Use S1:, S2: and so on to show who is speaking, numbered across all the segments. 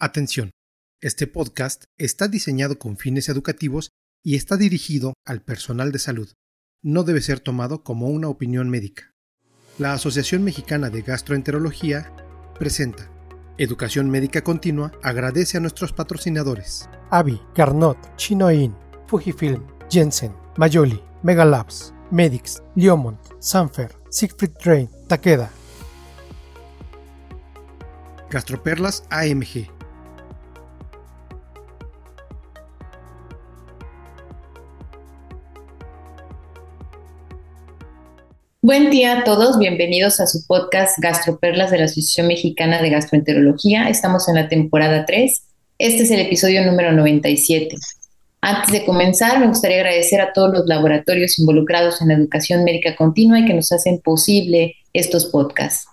S1: Atención, este podcast está diseñado con fines educativos y está dirigido al personal de salud. No debe ser tomado como una opinión médica. La Asociación Mexicana de Gastroenterología presenta Educación Médica Continua agradece a nuestros patrocinadores.
S2: Avi, Carnot, Chinoin, Fujifilm, Jensen, Mayoli, Megalabs, Medix, Liomont, Sanfer, Siegfried Train, Takeda.
S1: Gastroperlas AMG
S3: Buen día a todos, bienvenidos a su podcast Gastroperlas de la Asociación Mexicana de Gastroenterología. Estamos en la temporada 3. Este es el episodio número 97. Antes de comenzar, me gustaría agradecer a todos los laboratorios involucrados en la educación médica continua y que nos hacen posible estos podcasts.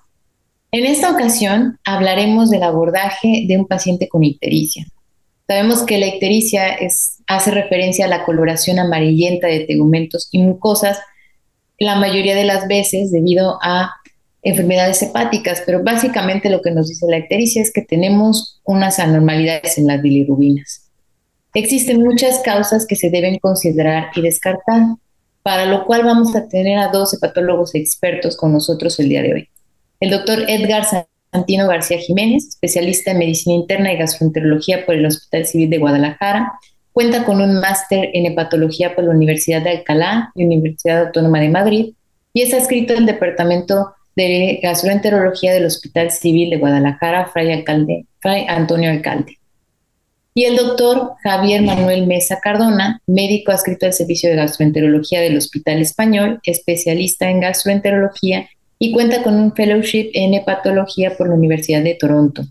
S3: En esta ocasión hablaremos del abordaje de un paciente con ictericia. Sabemos que la ictericia es, hace referencia a la coloración amarillenta de tegumentos y mucosas la mayoría de las veces debido a enfermedades hepáticas, pero básicamente lo que nos dice la ictericia es que tenemos unas anormalidades en las bilirrubinas. Existen muchas causas que se deben considerar y descartar, para lo cual vamos a tener a dos hepatólogos expertos con nosotros el día de hoy. El doctor Edgar Santino García Jiménez, especialista en medicina interna y gastroenterología por el Hospital Civil de Guadalajara, Cuenta con un máster en hepatología por la Universidad de Alcalá y Universidad Autónoma de Madrid y es adscrito al Departamento de Gastroenterología del Hospital Civil de Guadalajara, Fray, Alcalde, Fray Antonio Alcalde. Y el doctor Javier Manuel Mesa Cardona, médico adscrito al Servicio de Gastroenterología del Hospital Español, especialista en gastroenterología y cuenta con un fellowship en hepatología por la Universidad de Toronto.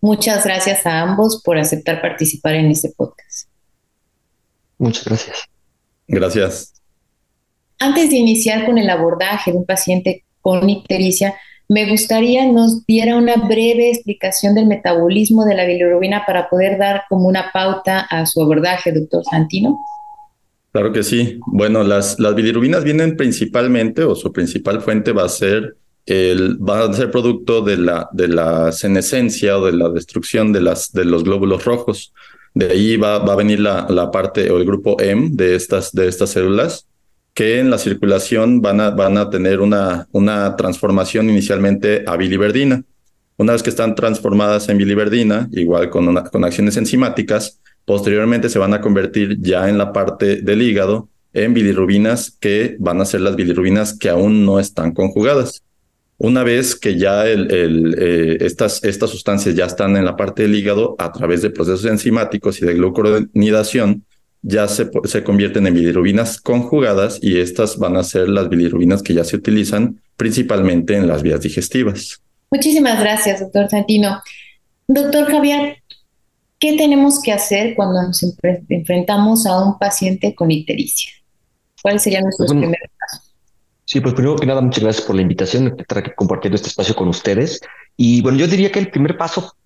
S3: Muchas gracias a ambos por aceptar participar en este podcast.
S4: Muchas gracias.
S5: Gracias.
S3: Antes de iniciar con el abordaje de un paciente con ictericia, me gustaría nos diera una breve explicación del metabolismo de la bilirrubina para poder dar como una pauta a su abordaje, doctor Santino.
S5: Claro que sí. Bueno, las, las bilirrubinas vienen principalmente, o su principal fuente va a ser va a ser producto de la, de la senescencia o de la destrucción de, las, de los glóbulos rojos. De ahí va, va a venir la, la, parte o el grupo M de estas, de estas células que en la circulación van a, van a tener una, una transformación inicialmente a biliverdina. Una vez que están transformadas en biliverdina, igual con, una, con acciones enzimáticas, posteriormente se van a convertir ya en la parte del hígado en bilirrubinas que van a ser las bilirrubinas que aún no están conjugadas. Una vez que ya el, el, eh, estas, estas sustancias ya están en la parte del hígado, a través de procesos enzimáticos y de glucuronidación, ya se, se convierten en bilirrubinas conjugadas y estas van a ser las bilirrubinas que ya se utilizan principalmente en las vías digestivas.
S3: Muchísimas gracias, doctor Santino. Doctor Javier, ¿qué tenemos que hacer cuando nos enfrentamos a un paciente con ictericia? ¿Cuáles serían nuestros primeros pasos?
S4: Sí, pues primero que nada, muchas gracias por la invitación, estar compartiendo este espacio con ustedes. Y bueno, yo diría que el primer paso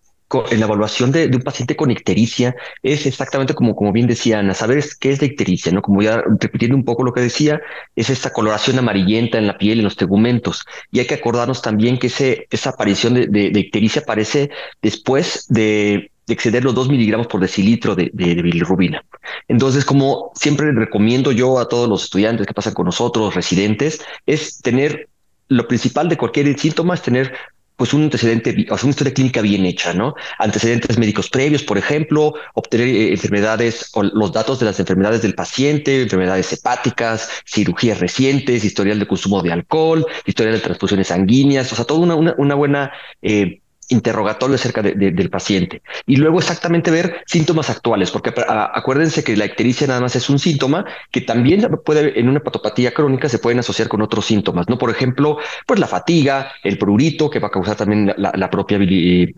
S4: en la evaluación de, un paciente con ictericia es exactamente como, como bien decía Ana, saber qué es la ictericia, ¿no? Como ya repitiendo un poco lo que decía, es esta coloración amarillenta en la piel, en los tegumentos. Y hay que acordarnos también que ese, esa aparición de, de ictericia aparece después de de exceder los 2 miligramos por decilitro de, bilirrubina. Entonces, como siempre recomiendo yo a todos los estudiantes que pasan con nosotros, residentes, es tener lo principal de cualquier síntoma es tener pues un antecedente, o sea, una historia clínica bien hecha, ¿no? Antecedentes médicos previos, por ejemplo, obtener eh, enfermedades o los datos de las enfermedades del paciente, enfermedades hepáticas, cirugías recientes, historial de consumo de alcohol, historial de transfusiones sanguíneas, o sea, toda una, una, una buena eh, interrogatorio acerca del paciente. Y luego exactamente ver síntomas actuales, porque acuérdense que la ictericia nada más es un síntoma que también puede, en una patopatía crónica, se pueden asociar con otros síntomas, ¿no? Por ejemplo, pues la fatiga, el prurito, que va a causar también la, propia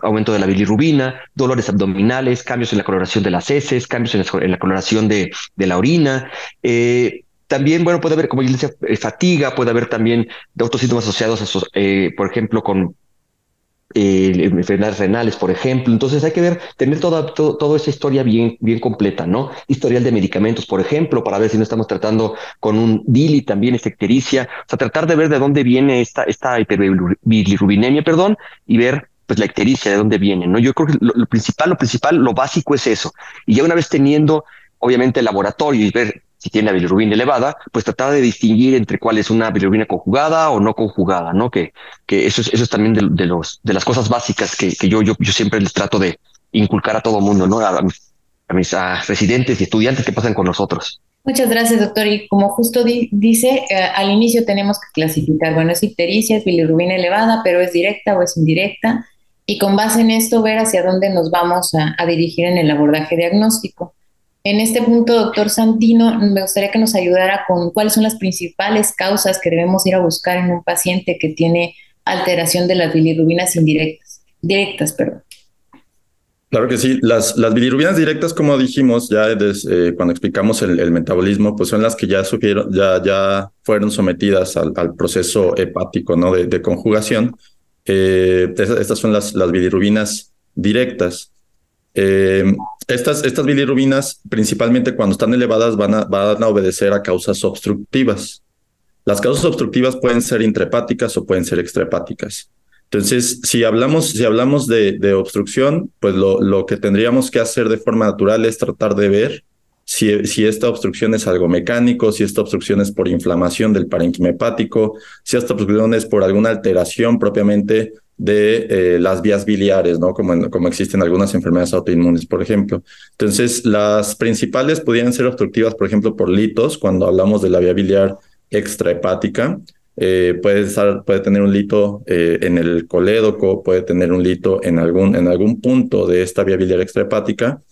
S4: aumento de la bilirrubina, dolores abdominales, cambios en la coloración de las heces, cambios en la, coloración de, la orina. Eh, también, bueno, puede haber, como yo decía, eh, fatiga, puede haber también otros síntomas asociados, eh, por ejemplo, con enfermedades renales, por ejemplo. Entonces hay que ver, tener toda, toda esa historia bien, bien completa, ¿no? Historial de medicamentos, por ejemplo, para ver si no estamos tratando con un DILI también, efectericia. O sea, tratar de ver de dónde viene esta, esta hiperbilirubinemia, perdón, y ver pues la ictericia, de dónde viene, ¿no? Yo creo que lo, principal, lo principal, lo básico es eso. Y ya una vez teniendo, obviamente, el laboratorio y ver si tiene la bilirrubina elevada, pues tratar de distinguir entre cuál es una bilirrubina conjugada o no conjugada, ¿no? Que, que eso es, eso es también de, los, de las cosas básicas que, que yo, yo, yo siempre les trato de inculcar a todo mundo, ¿no? A, mis residentes y estudiantes que pasan con nosotros.
S3: Muchas gracias, doctor. Y como justo dice, eh, al inicio tenemos que clasificar, bueno, es ictericia, es bilirrubina elevada, pero es directa o es indirecta, y con base en esto ver hacia dónde nos vamos a dirigir en el abordaje diagnóstico. En este punto, doctor Santino, me gustaría que nos ayudara con cuáles son las principales causas que debemos ir a buscar en un paciente que tiene alteración de las bilirrubinas indirectas, directas, perdón.
S5: Claro que sí. Las, las bilirrubinas directas, como dijimos ya eh, cuando explicamos el, metabolismo, pues son las que ya sufrieron, ya, ya fueron sometidas al, proceso hepático ¿no? de, conjugación. Eh, estas son las, las bilirrubinas directas. Eh, estas, estas bilirrubinas, principalmente cuando están elevadas, van a, van a obedecer a causas obstructivas. Las causas obstructivas pueden ser intrahepáticas o pueden ser extrahepáticas. Entonces, si hablamos, si hablamos de, de obstrucción, pues lo, lo, que tendríamos que hacer de forma natural es tratar de ver si, si, esta obstrucción es algo mecánico, si esta obstrucción es por inflamación del parénquima hepático, si esta obstrucción es por alguna alteración propiamente de eh, las vías biliares, ¿no? Como, como existen algunas enfermedades autoinmunes, por ejemplo. Entonces, las principales podrían ser obstructivas, por ejemplo, por litos, cuando hablamos de la vía biliar extrahepática. Eh, puede, puede tener un lito eh, en el colédoco, puede tener un lito en algún, en algún punto de esta vía biliar extrahepática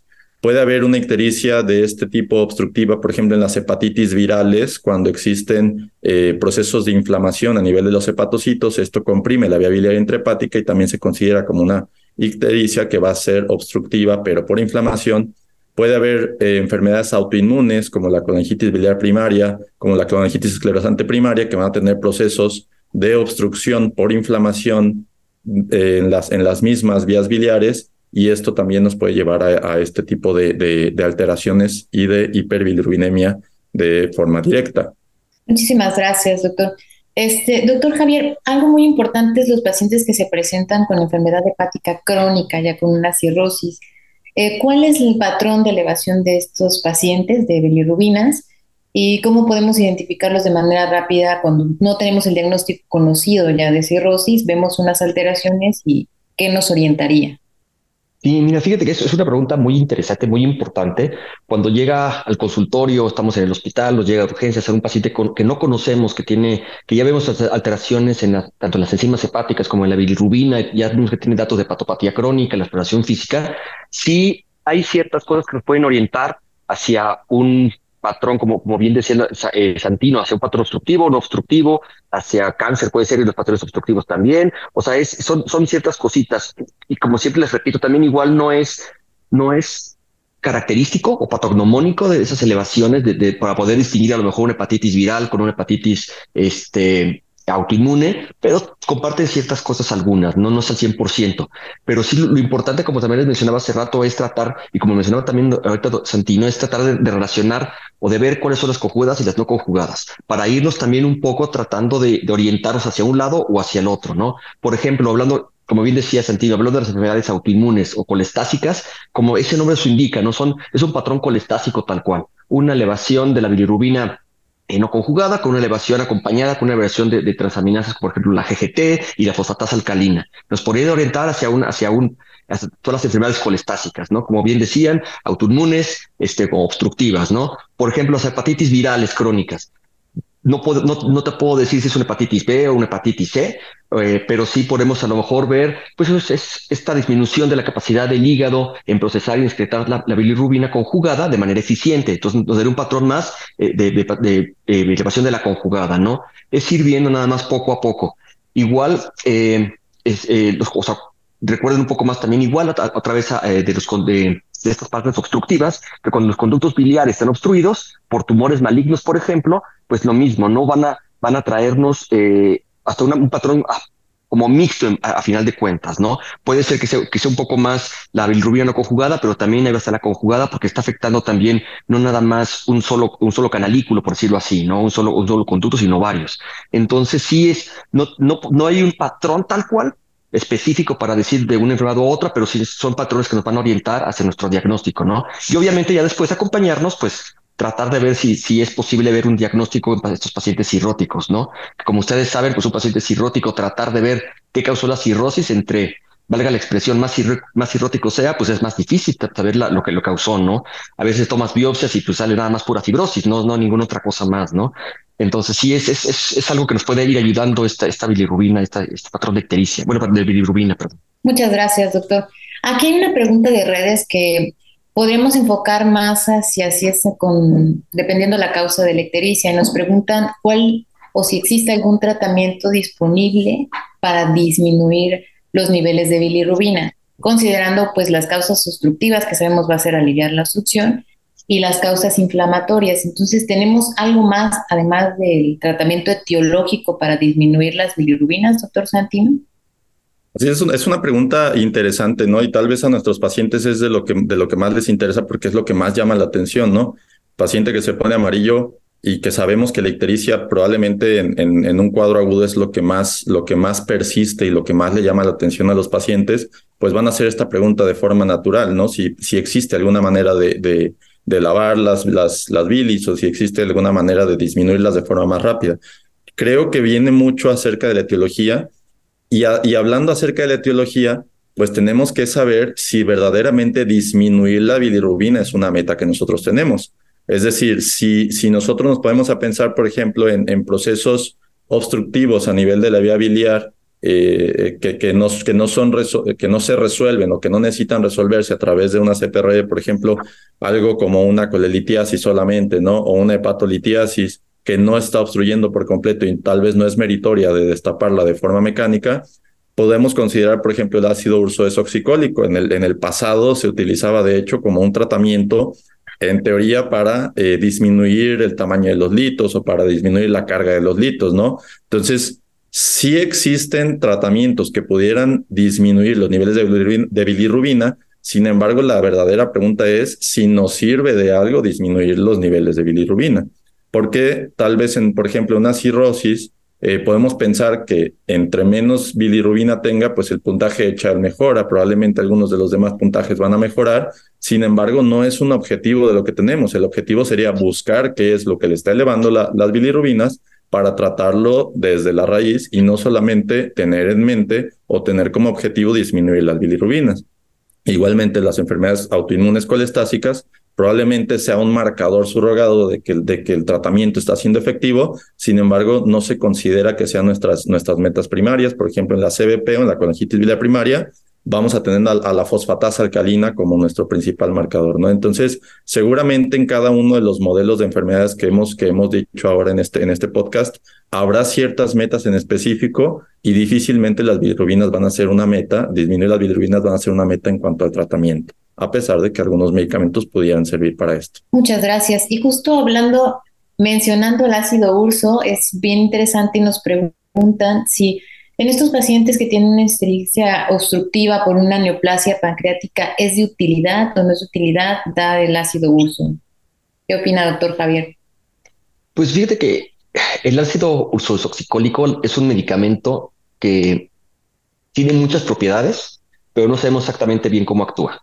S5: Puede haber una ictericia de este tipo obstructiva, por ejemplo, en las hepatitis virales, cuando existen eh, procesos de inflamación a nivel de los hepatocitos, esto comprime la vía biliar intrahepática y también se considera como una ictericia que va a ser obstructiva, pero por inflamación. Puede haber eh, enfermedades autoinmunes como la colangitis biliar primaria, como la colangitis esclerosante primaria, que van a tener procesos de obstrucción por inflamación las, en las mismas vías biliares y esto también nos puede llevar a, este tipo de, alteraciones y de hiperbilirrubinemia de forma directa.
S3: Muchísimas gracias, doctor. Este, doctor Javier, algo muy importante es los pacientes que se presentan con enfermedad hepática crónica, ya con una cirrosis. Eh, ¿Cuál es el patrón de elevación de estos pacientes de bilirrubinas y cómo podemos identificarlos de manera rápida cuando no tenemos el diagnóstico conocido ya de cirrosis, vemos unas alteraciones y qué nos orientaría?
S4: Sí, mira, fíjate que eso es una pregunta muy interesante, muy importante. Cuando llega al consultorio, estamos en el hospital, nos llega a urgencias a un paciente que no conocemos, que tiene, que ya vemos alteraciones en tanto en las enzimas hepáticas como en la bilirrubina, ya vemos que tiene datos de patopatía crónica, la exploración física, sí hay ciertas cosas que nos pueden orientar hacia un patrón, como, como bien decía eh, Santino, hacia un patrón obstructivo, no obstructivo, hacia cáncer puede ser y los patrones obstructivos también. O sea, es, son, son ciertas cositas. Y como siempre les repito, también igual no es, no es característico o patognomónico de esas elevaciones para poder distinguir a lo mejor una hepatitis viral con una hepatitis este, autoinmune, pero comparte ciertas cosas algunas, no, no es al 100%, pero sí lo, importante, como también les mencionaba hace rato, es tratar, y como mencionaba también ahorita Santino, es tratar de, relacionar o de ver cuáles son las conjugadas y las no conjugadas, para irnos también un poco tratando de, de orientarnos hacia un lado o hacia el otro, ¿no? Por ejemplo, hablando como bien decía Santino, hablando de las enfermedades autoinmunes o colestásicas, como ese nombre su indica, no son, es un patrón colestásico tal cual, una elevación de la bilirrubina eh, no conjugada, con una elevación acompañada con una elevación de, de, transaminasas, por ejemplo, la GGT y la fosfatasa alcalina. Nos podría orientar hacia un, hacia un, hacia todas las enfermedades colestásicas, ¿no? Como bien decían, autoinmunes, este, obstructivas, ¿no? Por ejemplo, las hepatitis virales crónicas no, puedo, no, no, te puedo decir si es una hepatitis B o una hepatitis C, eh, pero sí podemos a lo mejor ver, pues es, esta disminución de la capacidad del hígado en procesar y excretar la, bilirrubina conjugada de manera eficiente. Entonces nos daría un patrón más eh, de, de, de, elevación de la conjugada, ¿no? Es ir viendo nada más poco a poco. Igual, eh, es, los, o sea, recuerden un poco más también, igual a, través de los de, de estas partes obstructivas, que cuando los conductos biliares están obstruidos por tumores malignos, por ejemplo, pues lo mismo, ¿no? Van a, van a traernos eh, hasta un patrón ah, como mixto a, final de cuentas, ¿no? Puede ser que sea, que sea un poco más la bilirrubina no conjugada, pero también ahí va a estar la conjugada porque está afectando también no nada más un solo, un solo canalículo, por decirlo así, ¿no? Un solo, un solo conducto, sino varios. Entonces sí es, no, no, no hay un patrón tal cual, específico para decir de una enfermedad u otra, pero sí son patrones que nos van a orientar hacia nuestro diagnóstico, ¿no? Y obviamente ya después acompañarnos, pues tratar de ver si, si es posible ver un diagnóstico en estos pacientes cirróticos, ¿no? Como ustedes saben, pues un paciente cirrótico, tratar de ver qué causó la cirrosis entre valga la expresión, más, más cirrótico sea, pues es más difícil saber lo que lo causó, ¿no? A veces tomas biopsias y pues sale nada más pura fibrosis, no, no ninguna otra cosa más, ¿no? Entonces sí, es, es, es, algo que nos puede ir ayudando esta, esta bilirrubina, esta, este patrón de ictericia, bueno, de bilirrubina, perdón.
S3: Muchas gracias, doctor. Aquí hay una pregunta de redes que podríamos enfocar más hacia si es con, dependiendo la causa de la ictericia, nos preguntan cuál o si existe algún tratamiento disponible para disminuir los niveles de bilirrubina, considerando pues las causas obstructivas que sabemos va a ser aliviar la obstrucción y las causas inflamatorias. Entonces, ¿tenemos algo más además del tratamiento etiológico para disminuir las bilirrubinas, doctor Santino?
S5: Es, es una pregunta interesante, ¿no? Y tal vez a nuestros pacientes es de lo que, de lo que más les interesa porque es lo que más llama la atención, ¿no? Paciente que se pone amarillo y que sabemos que la ictericia probablemente en, un cuadro agudo es lo que más lo que más persiste y lo que más le llama la atención a los pacientes, pues van a hacer esta pregunta de forma natural, ¿no? Si, si existe alguna manera de, de, de lavar las, las, las bilis o si existe alguna manera de disminuirlas de forma más rápida. Creo que viene mucho acerca de la etiología y, y hablando acerca de la etiología, pues tenemos que saber si verdaderamente disminuir la bilirrubina es una meta que nosotros tenemos. Es decir, si, si nosotros nos podemos a pensar, por ejemplo, en, en procesos obstructivos a nivel de la vía biliar eh, que, que, no, que, no son que no se resuelven o que no necesitan resolverse a través de una CPR, por ejemplo, algo como una colelitiasis solamente, ¿no? O una hepatolitiasis que no está obstruyendo por completo y tal vez no es meritoria de destaparla de forma mecánica, podemos considerar, por ejemplo, el ácido ursodesoxicólico. En el, en el pasado se utilizaba, de hecho, como un tratamiento en teoría para eh, disminuir el tamaño de los litos o para disminuir la carga de los litos, ¿no? Entonces, sí existen tratamientos que pudieran disminuir los niveles de bilirrubina, sin embargo, la verdadera pregunta es si nos sirve de algo disminuir los niveles de bilirrubina. Porque tal vez, en, por ejemplo, una cirrosis, eh, podemos pensar que entre menos bilirrubina tenga, pues el puntaje de Child mejora, probablemente algunos de los demás puntajes van a mejorar, sin embargo, no es un objetivo de lo que tenemos, el objetivo sería buscar qué es lo que le está elevando las bilirrubinas para tratarlo desde la raíz y no solamente tener en mente o tener como objetivo disminuir las bilirrubinas. Igualmente, las enfermedades autoinmunes colestásicas probablemente sea un marcador que, de que el tratamiento está siendo efectivo, sin embargo, no se considera que sean nuestras, nuestras metas primarias, por ejemplo, en la CBP o en la colangitis biliar primaria, vamos a tener a, la fosfatasa alcalina como nuestro principal marcador, ¿no? Entonces, seguramente en cada uno de los modelos de enfermedades que hemos, que hemos dicho ahora en este, en este podcast, habrá ciertas metas en específico y difícilmente las bilirrubinas van a ser una meta, disminuir las bilirrubinas van a ser una meta en cuanto al tratamiento a pesar de que algunos medicamentos pudieran servir para esto.
S3: Muchas gracias. Y justo hablando, mencionando el ácido urso, es bien interesante y nos preguntan si en estos pacientes que tienen una ictericia obstructiva por una neoplasia pancreática, ¿es de utilidad o no es de utilidad dar el ácido urso? ¿Qué opina, doctor Javier?
S4: Pues fíjate que el ácido ursoxicólico es un medicamento que tiene muchas propiedades, pero no sabemos exactamente bien cómo actúa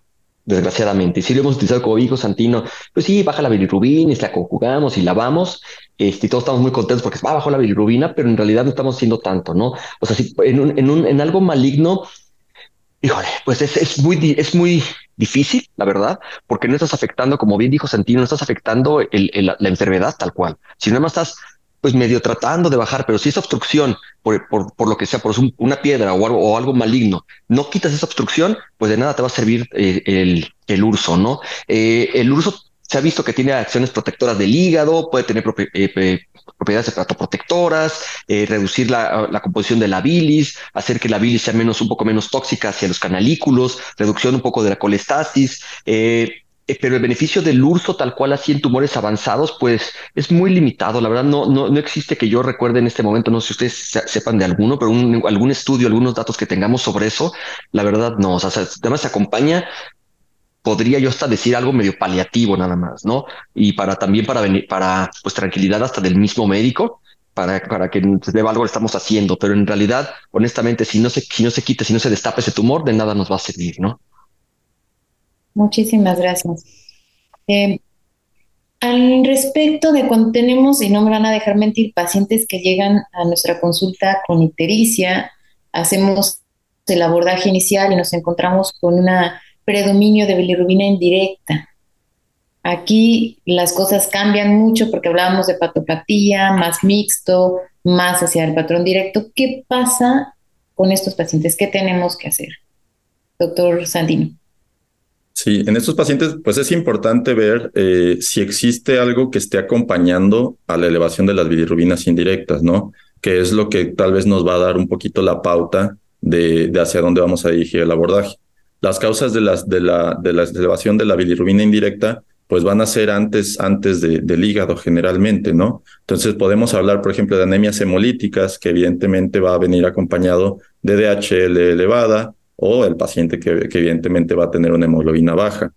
S4: desgraciadamente. Si lo hemos utilizado como hijo Santino, pues sí, baja la bilirrubina y la conjugamos y lavamos, este, todos estamos muy contentos porque va bajo la bilirrubina, pero en realidad no estamos haciendo tanto, ¿no? O sea, si en, un, en, un, en algo maligno, híjole, pues es, es, muy, es muy difícil, la verdad, porque no estás afectando, como bien dijo Santino, no estás afectando el, la enfermedad tal cual, si nada más estás pues medio tratando de bajar, pero si esa obstrucción, por, por, por lo que sea, por una piedra o algo, o algo maligno, no quitas esa obstrucción, pues de nada te va a servir eh, el, el, urso, ¿no? Eh, el urso se ha visto que tiene acciones protectoras del hígado, puede tener eh, propiedades protectoras, reducir la, la, composición de la bilis, hacer que la bilis sea menos, un poco menos tóxica hacia los canalículos, reducción un poco de la colestasis, eh, pero el beneficio del urso tal cual así en tumores avanzados, pues es muy limitado. La verdad, no, no, no existe que yo recuerde en este momento, no sé si ustedes sepan de alguno, pero algún estudio, algunos datos que tengamos sobre eso, la verdad no. O sea, además se acompaña, podría yo hasta decir algo medio paliativo nada más, ¿no? Y para también para venir, para pues tranquilidad hasta del mismo médico, para, para que se deba algo lo estamos haciendo, pero en realidad, honestamente, si no se, si no se quita, si no se destapa ese tumor, de nada nos va a servir, ¿no?
S3: Muchísimas gracias. Eh, al respecto de cuando tenemos, y no me van a dejar mentir, pacientes que llegan a nuestra consulta con ictericia, hacemos el abordaje inicial y nos encontramos con un predominio de bilirrubina indirecta. Aquí las cosas cambian mucho porque hablábamos de patopatía, más mixto, más hacia el patrón directo. ¿Qué pasa con estos pacientes? ¿Qué tenemos que hacer? Doctor Sandino.
S5: Sí, en estos pacientes, pues es importante ver eh, si existe algo que esté acompañando a la elevación de las bilirrubinas indirectas, ¿no? Que es lo que tal vez nos va a dar un poquito la pauta de, hacia dónde vamos a dirigir el abordaje. Las causas de, las, de, la, de la elevación de la bilirrubina indirecta, pues van a ser antes, antes de, del hígado generalmente, ¿no? Entonces podemos hablar, por ejemplo, de anemias hemolíticas, que evidentemente va a venir acompañado de DHL elevada, o el paciente que, evidentemente va a tener una hemoglobina baja.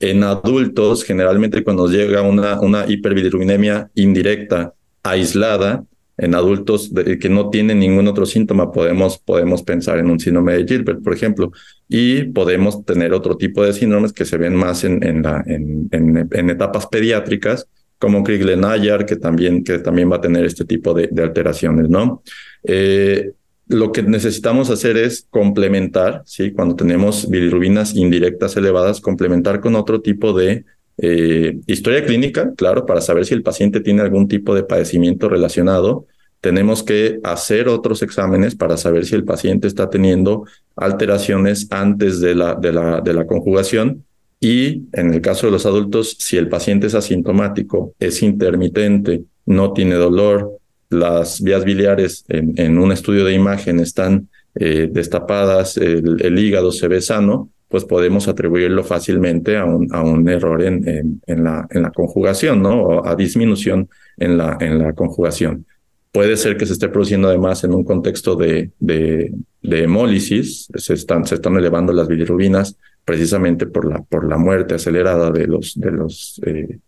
S5: En adultos, generalmente cuando llega una, una hiperbilirubinemia indirecta aislada, en adultos que no tienen ningún otro síntoma, podemos, podemos pensar en un síndrome de Gilbert, por ejemplo, y podemos tener otro tipo de síndromes que se ven más en, en, etapas pediátricas, como Krigler-Najar, que también, que también va a tener este tipo de, de alteraciones, ¿no? Eh, lo que necesitamos hacer es complementar, ¿sí? Cuando tenemos bilirrubinas indirectas elevadas, complementar con otro tipo de eh, historia clínica, claro, para saber si el paciente tiene algún tipo de padecimiento relacionado. Tenemos que hacer otros exámenes para saber si el paciente está teniendo alteraciones antes de la, de la, de la conjugación. Y en el caso de los adultos, si el paciente es asintomático, es intermitente, no tiene dolor, las vías biliares en, un estudio de imagen están eh, destapadas, el, hígado se ve sano, pues podemos atribuirlo fácilmente a un, a un error en, en, la, en la conjugación, ¿no? O a disminución en la, en la conjugación. Puede ser que se esté produciendo además en un contexto de, de, de hemólisis, se están, se están elevando las bilirrubinas precisamente por la, por la muerte acelerada de, los, de, los, eh,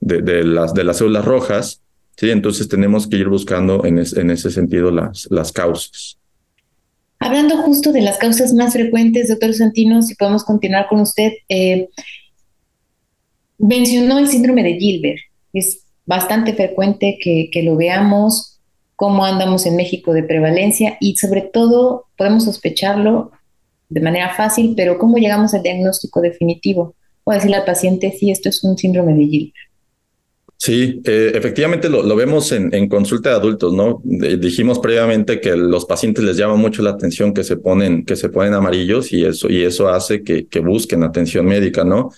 S5: de, de, las, de las células rojas ¿sí? Entonces tenemos que ir buscando en, ese sentido las, causas.
S3: Hablando justo de las causas más frecuentes, doctor Santino, si podemos continuar con usted, eh, mencionó el síndrome de Gilbert. Es bastante frecuente que, lo veamos, cómo andamos en México de prevalencia y sobre todo podemos sospecharlo de manera fácil, pero cómo llegamos al diagnóstico definitivo. O decirle al paciente si esto es un síndrome de Gilbert.
S5: Sí, eh, efectivamente lo, vemos en, en, consulta de adultos, ¿no? dijimos previamente que los pacientes les llama mucho la atención que se ponen, que se ponen amarillos y eso, y eso hace que, que busquen atención médica, ¿no?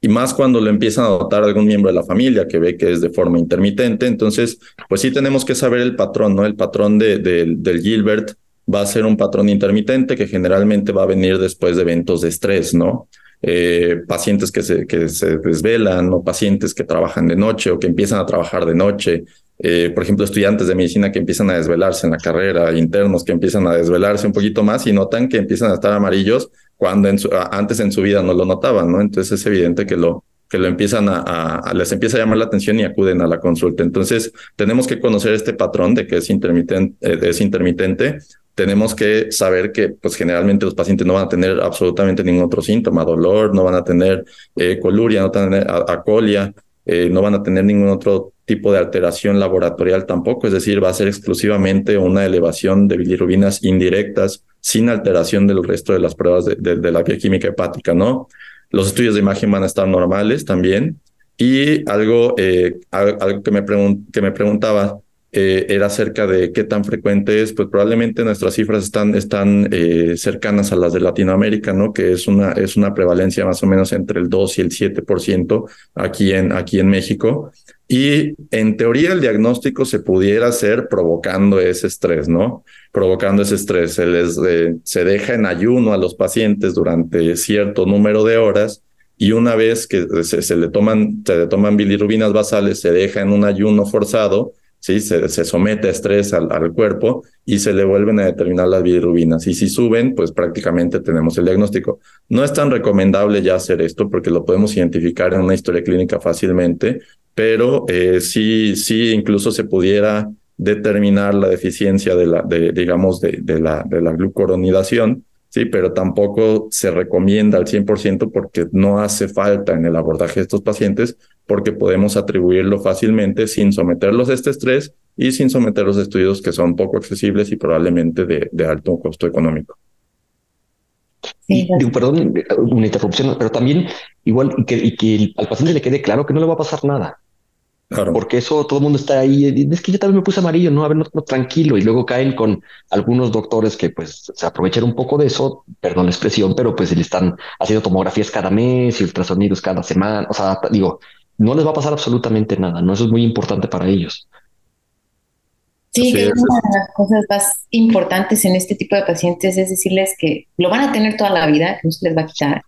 S5: Y más cuando lo empiezan a notar algún miembro de la familia que ve que es de forma intermitente. Entonces, pues sí tenemos que saber el patrón, ¿no? El patrón de, de, del Gilbert va a ser un patrón intermitente que generalmente va a venir después de eventos de estrés, ¿no? Eh, pacientes que se, que se desvelan o pacientes que trabajan de noche o que empiezan a trabajar de noche. Eh, por ejemplo, estudiantes de medicina que empiezan a desvelarse en la carrera, internos que empiezan a desvelarse un poquito más y notan que empiezan a estar amarillos cuando en antes en su vida no lo notaban, ¿no? Entonces es evidente que lo, que lo empiezan a, les empieza a llamar la atención y acuden a la consulta. Entonces, tenemos que conocer este patrón de que es intermitente, eh, es intermitente tenemos que saber que pues generalmente los pacientes no van a tener absolutamente ningún otro síntoma, dolor, no van a tener eh, coluria, no van a tener acolia, eh, no van a tener ningún otro tipo de alteración laboratorial tampoco, es decir, va a ser exclusivamente una elevación de bilirrubinas indirectas sin alteración del resto de las pruebas de, la bioquímica hepática, ¿no? Los estudios de imagen van a estar normales también. Y algo, eh, algo que me, que me preguntaba, eh, era acerca de qué tan frecuente es, pues probablemente nuestras cifras están, están eh, cercanas a las de Latinoamérica, ¿no? Que es una, es una prevalencia más o menos entre el 2 y el 7% aquí en, aquí en México. Y en teoría el diagnóstico se pudiera hacer provocando ese estrés, ¿no? Provocando ese estrés. Se, les, eh, se deja en ayuno a los pacientes durante cierto número de horas y una vez que se, se, le toman, se le toman bilirrubinas basales, se deja en un ayuno forzado ¿sí? Se, somete a estrés al, cuerpo y se le vuelven a determinar las bilirrubinas. Y si suben, pues prácticamente tenemos el diagnóstico. No es tan recomendable ya hacer esto porque lo podemos identificar en una historia clínica fácilmente, pero eh, sí, sí, incluso se pudiera determinar la deficiencia de la, de, digamos, de, la, de la glucoronidación, sí, pero tampoco se recomienda al 100% porque no hace falta en el abordaje de estos pacientes porque podemos atribuirlo fácilmente sin someterlos a este estrés y sin someterlos a estudios que son poco accesibles y probablemente de, de alto costo económico.
S4: Sí, digo, perdón, una interrupción, pero también igual y que, y que al paciente le quede claro que no le va a pasar nada. Claro. Porque eso todo el mundo está ahí. Es que yo también me puse amarillo, no, a ver, no, no, tranquilo. Y luego caen con algunos doctores que pues se aprovechan un poco de eso, perdón la expresión, pero pues le están haciendo tomografías cada mes y ultrasonidos cada semana. O sea, digo, no les va a pasar absolutamente nada, ¿no? Eso es muy importante para ellos.
S3: Sí, que una de las cosas más importantes en este tipo de pacientes es decirles que lo van a tener toda la vida, que no se les va a quitar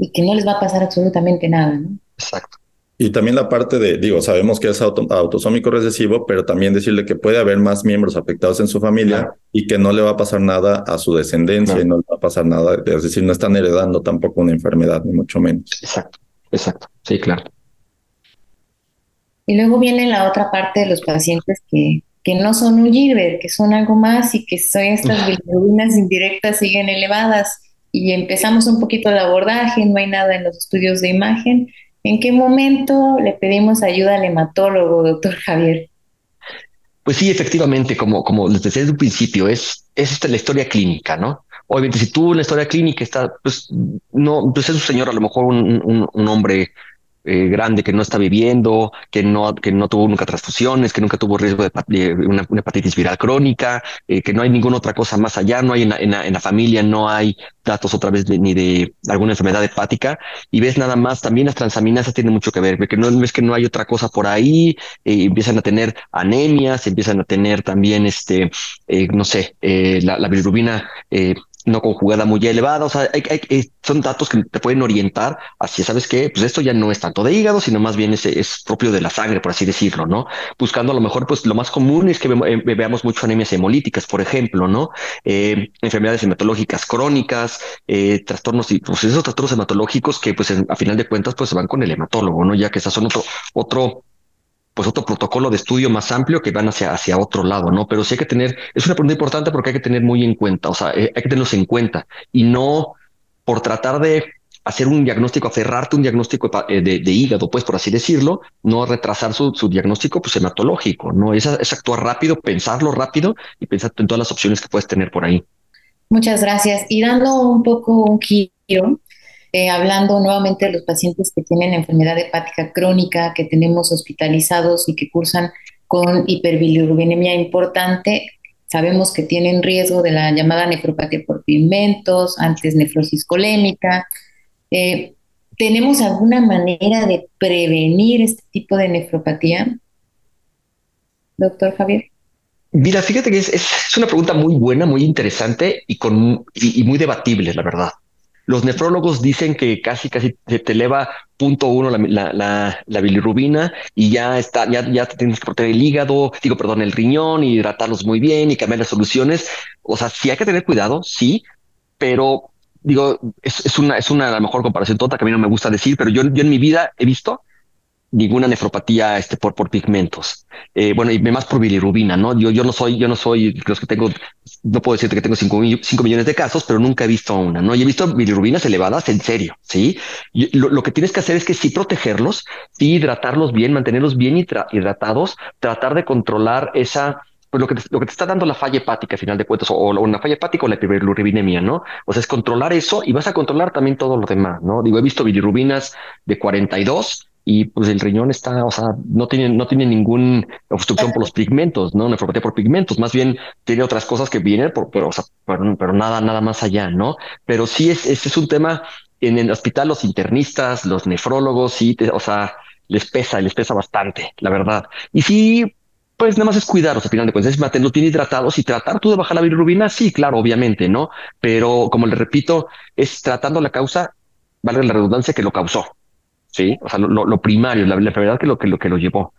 S3: y que no les va a pasar absolutamente nada, ¿no?
S4: Exacto.
S5: Y también la parte de, digo, sabemos que es auto, autosómico recesivo, pero también decirle que puede haber más miembros afectados en su familia claro. y que no le va a pasar nada a su descendencia claro. y no le va a pasar nada, es decir, no están heredando tampoco una enfermedad, ni mucho menos.
S4: Exacto, exacto, sí, claro.
S3: Y luego viene la otra parte de los pacientes que, que no son un Gilbert, que son algo más y que son estas bilirrubinas indirectas siguen elevadas. Y empezamos un poquito el abordaje, no hay nada en los estudios de imagen. ¿En qué momento le pedimos ayuda al hematólogo, doctor Javier?
S4: Pues sí, efectivamente, como, como les decía desde un principio, es, es la historia clínica, ¿no? Obviamente, si en la historia clínica está, pues no, pues es un señor, a lo mejor un, un, un hombre eh, grande que no está viviendo, que no, que no tuvo nunca transfusiones, que nunca tuvo riesgo de, de una, una, hepatitis viral crónica, eh, que no hay ninguna otra cosa más allá, no hay en la, en la, familia, no hay datos otra vez ni de alguna enfermedad hepática, y ves nada más, también las transaminasas tienen mucho que ver, porque no ves que no hay otra cosa por ahí, eh, empiezan a tener anemias, empiezan a tener también, este, eh, no sé, la, la no conjugada muy elevada, o sea, hay, hay, son datos que te pueden orientar hacia, ¿sabes qué? Pues esto ya no es tanto de hígado, sino más bien es, es propio de la sangre, por así decirlo, ¿no? Buscando a lo mejor, pues lo más común es que ve, ve, veamos mucho anemias hemolíticas, por ejemplo, ¿no? Eh, enfermedades hematológicas crónicas, eh, trastornos, y pues esos trastornos hematológicos que pues a final de cuentas pues se van con el hematólogo, ¿no? Ya que esas son otro, otro pues otro protocolo de estudio más amplio que van hacia, hacia otro lado, ¿no? Pero sí hay que tener, es una pregunta importante porque hay que tener muy en cuenta, o sea, hay que tenerlos en cuenta y no por tratar de hacer un diagnóstico, aferrarte un diagnóstico de, de, de hígado, pues por así decirlo, no retrasar su, su diagnóstico pues hematológico, ¿no? Es, es actuar rápido, pensarlo rápido y pensar en todas las opciones que puedes tener por ahí.
S3: Muchas gracias. Y dando un poco un giro, eh, hablando nuevamente de los pacientes que tienen enfermedad hepática crónica, que tenemos hospitalizados y que cursan con hiperbilirubinemia importante, sabemos que tienen riesgo de la llamada nefropatía por pigmentos, antes nefrosis colémica. Eh, ¿Tenemos alguna manera de prevenir este tipo de nefropatía? Doctor Javier.
S4: Mira, fíjate que es, es, una pregunta muy buena, muy interesante y, con, y, y muy debatible, la verdad. Los nefrólogos dicen que casi, casi se te eleva punto uno la, la, la, la, bilirrubina y ya está, ya, ya tienes que proteger el hígado, digo, perdón, el riñón y hidratarlos muy bien y cambiar las soluciones. O sea, sí hay que tener cuidado, sí, pero digo, es, es una, es una a lo mejor comparación tonta que a mí no me gusta decir, pero yo, yo en mi vida he visto ninguna nefropatía este por por pigmentos. Eh, bueno, y más por bilirrubina, ¿no? Yo, yo no soy, yo no soy los que tengo, no puedo decirte que tengo cinco, cinco millones de casos, pero nunca he visto una, ¿no? Y he visto bilirrubinas elevadas en serio, ¿sí? Lo, lo, que tienes que hacer es que sí protegerlos, sí hidratarlos bien, mantenerlos bien hidratados, tratar de controlar esa, pues lo que, lo que te está dando la falla hepática, a final de cuentas, o, o una falla hepática o la bilirrubinemia, ¿no? O sea, es controlar eso y vas a controlar también todo lo demás, ¿no? Digo, he visto bilirrubinas de 42 y pues el riñón está, o sea, no tiene, no tiene ninguna obstrucción por los pigmentos, ¿no? Nefropatía por pigmentos, más bien tiene otras cosas que vienen, por, pero, o sea, pero, pero, nada, nada más allá, ¿no? Pero sí es, ese es un tema en el hospital, los internistas, los nefrólogos, sí, te, o sea, les pesa, les pesa bastante, la verdad. Y sí, pues nada más es cuidarlos al final de cuentas, es mantenerlos bien hidratados y tratar tú de bajar la bilirrubina, sí, claro, obviamente, ¿no? Pero como le repito, es tratando la causa, valga la redundancia, que lo causó, ¿sí? O sea, lo, lo primario, la, la enfermedad que lo, que, lo, que lo llevó.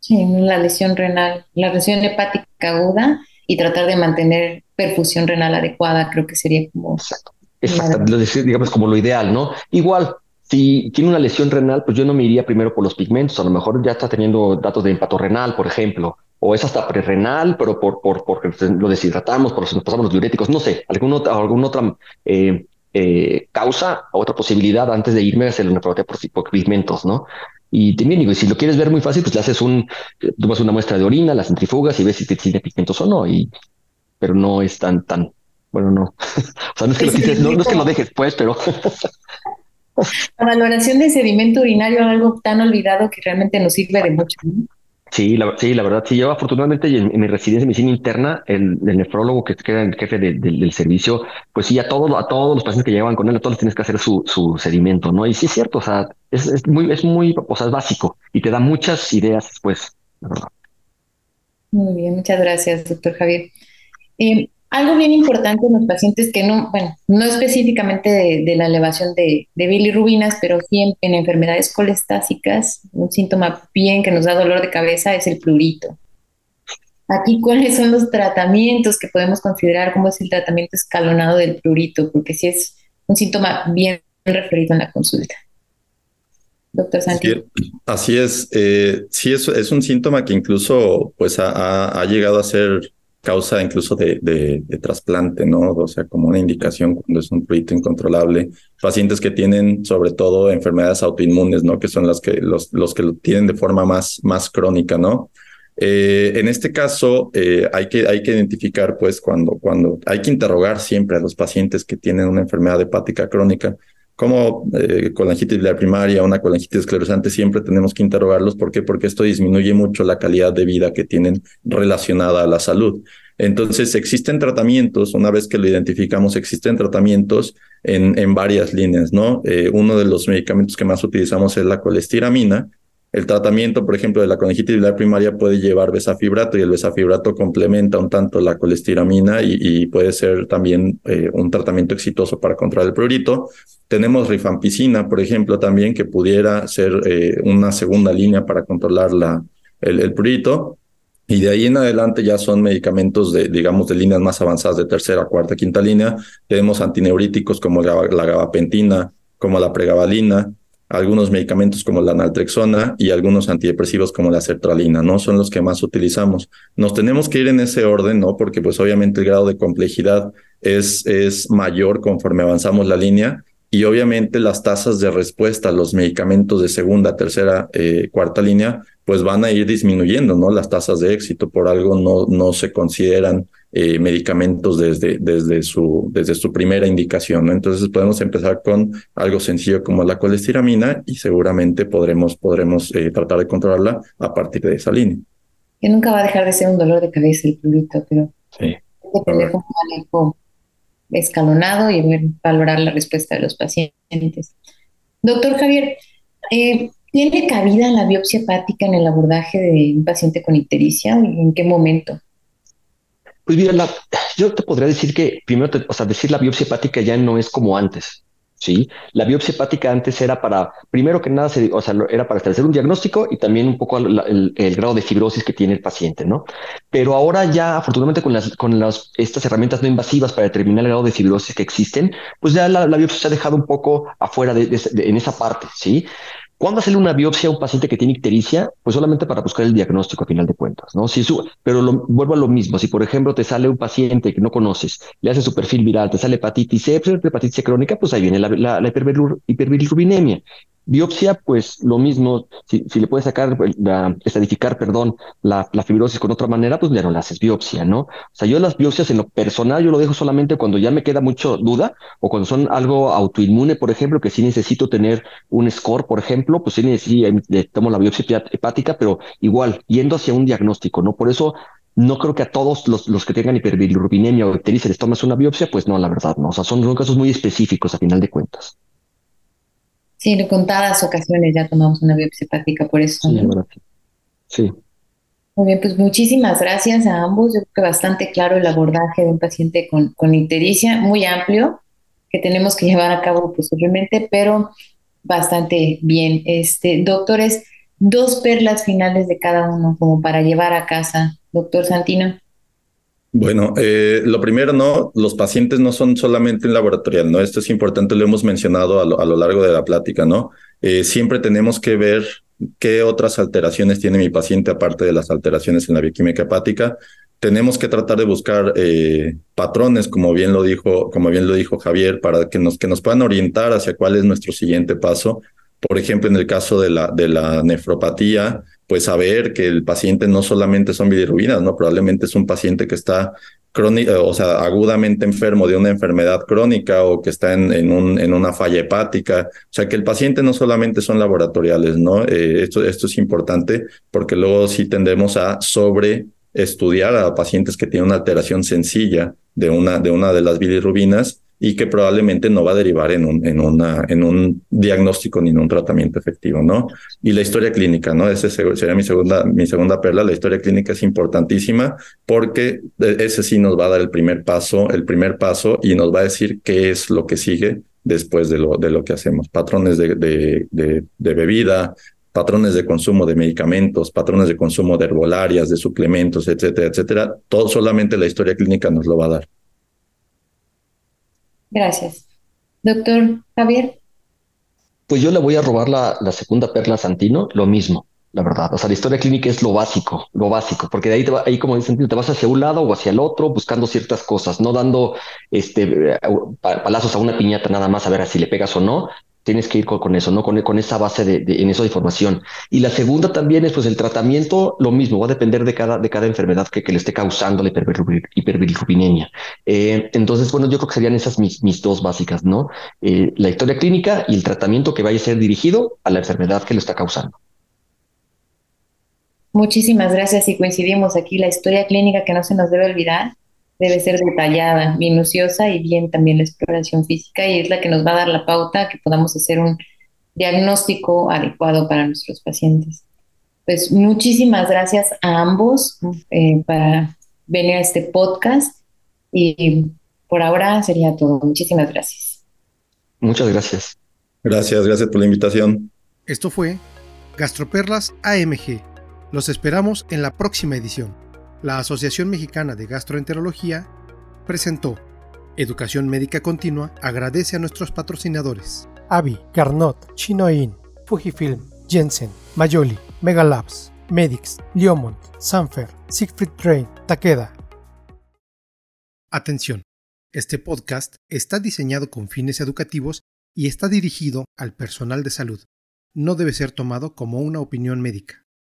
S3: Sí, la lesión renal, la lesión hepática aguda y tratar de mantener perfusión renal adecuada, creo que sería como...
S4: Exacto, Exacto. digamos como lo ideal, ¿no? Igual, si tiene una lesión renal, pues yo no me iría primero por los pigmentos, a lo mejor ya está teniendo datos de empato renal, por ejemplo, o es hasta prerrenal, pero por, por, porque lo deshidratamos, por nos pasamos los diuréticos, no sé, alguna otra, alguna otra eh, eh, causa, otra posibilidad antes de irme a hacer una nefropatía por, pigmentos, ¿no? Y también digo, si lo quieres ver muy fácil, pues le haces un, tomas una muestra de orina, la centrifugas y ves si tiene pigmentos o no, y, pero no es tan, tan, bueno, no. o sea, no es que, lo, no, no es que lo dejes, pues, pero
S3: La valoración de sedimento urinario, algo tan olvidado que realmente nos sirve de mucho.
S4: Sí, la, sí, la verdad, sí. Yo afortunadamente en, mi residencia de medicina interna, el, nefrólogo que queda el jefe del servicio, pues sí, a todos, a todos los pacientes que llevan con él, a todos les tienes que hacer su, su sedimento, ¿no? Y sí es cierto, o sea, es, es muy, es muy, o sea, es básico y te da muchas ideas después, la verdad.
S3: Muy bien, muchas gracias, doctor Javier. Eh, algo bien importante en los pacientes que no, bueno, no específicamente de, la elevación de, bilirrubinas, pero sí en, enfermedades colestásicas, un síntoma bien que nos da dolor de cabeza es el prurito. Aquí, ¿cuáles son los tratamientos que podemos considerar? ¿Cómo es el tratamiento escalonado del prurito? Porque sí es un síntoma bien referido en la consulta. Doctor Santiago.
S5: Así es, eh, sí es, es, un síntoma que incluso pues ha llegado a ser causa incluso de, de, trasplante, ¿no? O sea, como una indicación cuando es un proyecto incontrolable. Pacientes que tienen sobre todo enfermedades autoinmunes, ¿no? Que son las que los, los que lo tienen de forma más, más crónica, ¿no? Eh, en este caso, eh, hay, que, hay que identificar, pues, cuando, cuando hay que interrogar siempre a los pacientes que tienen una enfermedad hepática crónica, como eh, colangitis biliar primaria, una colangitis esclerosante, siempre tenemos que interrogarlos. ¿Por qué? Porque esto disminuye mucho la calidad de vida que tienen relacionada a la salud. Entonces, existen tratamientos, una vez que lo identificamos, existen tratamientos en, en varias líneas, ¿no? Eh, uno de los medicamentos que más utilizamos es la colestiramina, el tratamiento, por ejemplo, de la colangitis biliar primaria puede llevar besafibrato y el besafibrato complementa un tanto la colestiramina y, puede ser también eh, un tratamiento exitoso para controlar el prurito. Tenemos rifampicina, por ejemplo, también que pudiera ser eh, una segunda línea para controlar la, el, prurito. Y de ahí en adelante ya son medicamentos de, digamos, de líneas más avanzadas de tercera, cuarta, quinta línea. Tenemos antineuríticos como la, la gabapentina, como la pregabalina, algunos medicamentos como la naltrexona y algunos antidepresivos como la sertralina, ¿no? Son los que más utilizamos. Nos tenemos que ir en ese orden, ¿no? Porque pues obviamente el grado de complejidad es, es mayor conforme avanzamos la línea y obviamente las tasas de respuesta a los medicamentos de segunda, tercera, eh, cuarta línea, pues van a ir disminuyendo, ¿no? Las tasas de éxito por algo no, no se consideran eh, medicamentos desde, desde, su, desde su primera indicación. ¿no? Entonces podemos empezar con algo sencillo como la colestiramina y seguramente podremos, podremos eh, tratar de controlarla a partir de esa línea.
S3: Que nunca va a dejar de ser un dolor de cabeza el prurito, pero sí. manejo escalonado y valorar la respuesta de los pacientes. Doctor Javier, eh, ¿tiene cabida la biopsia hepática en el abordaje de un paciente con ictericia? ¿En qué momento?
S4: Pues mira, yo te podría decir que primero, o sea, decir la biopsia hepática ya no es como antes. Sí, la biopsia hepática antes era para, primero que nada, o sea, era para establecer un diagnóstico y también un poco el, grado de fibrosis que tiene el paciente, ¿no? Pero ahora ya, afortunadamente, con las, con las, estas herramientas no invasivas para determinar el grado de fibrosis que existen, pues ya la, biopsia se ha dejado un poco afuera de, en esa parte, ¿sí? ¿Cuándo hacerle una biopsia a un paciente que tiene ictericia? Pues solamente para buscar el diagnóstico a final de cuentas, ¿no? Pero vuelvo a lo mismo. Si, por ejemplo, te sale un paciente que no conoces, le hace su perfil viral, te sale hepatitis C, pues, hepatitis crónica, pues ahí viene la, la, la. Biopsia, pues lo mismo, si, si le puedes sacar, la, estadificar, perdón, la, la, fibrosis con otra manera, pues ya no le haces biopsia, ¿no? O sea, yo las biopsias en lo personal, yo lo dejo solamente cuando ya me queda mucho duda o cuando son algo autoinmune, por ejemplo, que sí necesito tener un score, por ejemplo, pues sí, sí tomo la biopsia hepática, pero igual, yendo hacia un diagnóstico, ¿no? Por eso no creo que a todos los, los que tengan hiperbilirrubinemia o ictericia les tomes una biopsia, pues no, la verdad, no. O sea, son, son casos muy específicos a final de cuentas.
S3: Sí, en contadas ocasiones ya tomamos una biopsia hepática por eso.
S4: Sí, sí.
S3: Muy bien, pues muchísimas gracias a ambos. Yo creo que bastante claro el abordaje de un paciente con, con ictericia, muy amplio, que tenemos que llevar a cabo posiblemente, pero bastante bien. Este, doctores, dos perlas finales de cada uno, como para llevar a casa. Doctor Santino.
S5: Bueno, eh, lo primero, no, los pacientes no son solamente un laboratorial, ¿no? Esto es importante, lo hemos mencionado a lo, largo de la plática, ¿no? Eh, siempre tenemos que ver qué otras alteraciones tiene mi paciente aparte de las alteraciones en la bioquímica hepática. Tenemos que tratar de buscar eh, patrones, como bien lo dijo, como bien lo dijo Javier, para que nos, que nos puedan orientar hacia cuál es nuestro siguiente paso. Por ejemplo, en el caso de la, nefropatía, pues saber que el paciente no solamente son bilirrubinas, ¿no? Probablemente es un paciente que está crónica, o sea, agudamente enfermo de una enfermedad crónica o que está en, en, un, en una falla hepática. O sea, que el paciente no solamente son laboratoriales, ¿no? Eh, esto, esto es importante porque luego sí tendemos a sobre estudiar a pacientes que tienen una alteración sencilla de una de, una de las bilirrubinas y que probablemente no va a derivar en un, en una, en un diagnóstico ni en un tratamiento efectivo, ¿no? Y la historia clínica, ¿no? Ese sería mi segunda, mi segunda perla. La historia clínica es importantísima porque ese sí nos va a dar el primer paso, el primer paso y nos va a decir qué es lo que sigue después de lo, de lo que hacemos. Patrones de, de, de, de bebida, patrones de consumo de medicamentos, patrones de consumo de herbolarias, de suplementos, etcétera, etcétera. Todo solamente la historia clínica nos lo va a dar.
S3: Gracias. Doctor Javier.
S4: Pues yo le voy a robar la, segunda perla a Santino, lo mismo, la verdad. O sea, la historia clínica es lo básico, lo básico, porque de ahí, te va, ahí como dicen, te vas hacia un lado o hacia el otro buscando ciertas cosas, no dando este palazos a una piñata nada más a ver si le pegas o no, tienes que ir con, eso, ¿no? Con, con esa base de, en esa información. Y la segunda también es, pues, el tratamiento, lo mismo, va a depender de cada, de cada enfermedad que, le esté causando la hiperbilirrubinemia. Eh, entonces, bueno, yo creo que serían esas mis, mis dos básicas, ¿no? Eh, la historia clínica y el tratamiento que vaya a ser dirigido a la enfermedad que lo está causando.
S3: Muchísimas gracias y coincidimos aquí. La historia clínica que no se nos debe olvidar debe ser detallada, minuciosa y bien también la exploración física y es la que nos va a dar la pauta que podamos hacer un diagnóstico adecuado para nuestros pacientes. Pues muchísimas gracias a ambos eh, para venir a este podcast y por ahora sería todo. Muchísimas gracias.
S4: Muchas gracias.
S5: Gracias, gracias por la invitación.
S1: Esto fue Gastroperlas AMG. Los esperamos en la próxima edición la Asociación Mexicana de Gastroenterología presentó Educación Médica Continua agradece a nuestros patrocinadores.
S2: Avi, Carnot, Chinoin, Fujifilm, Jensen, Mayoli, Megalabs, Medix, Liomont, Sanfer, Siegfried Train, Takeda.
S1: Atención, este podcast está diseñado con fines educativos y está dirigido al personal de salud. No debe ser tomado como una opinión médica.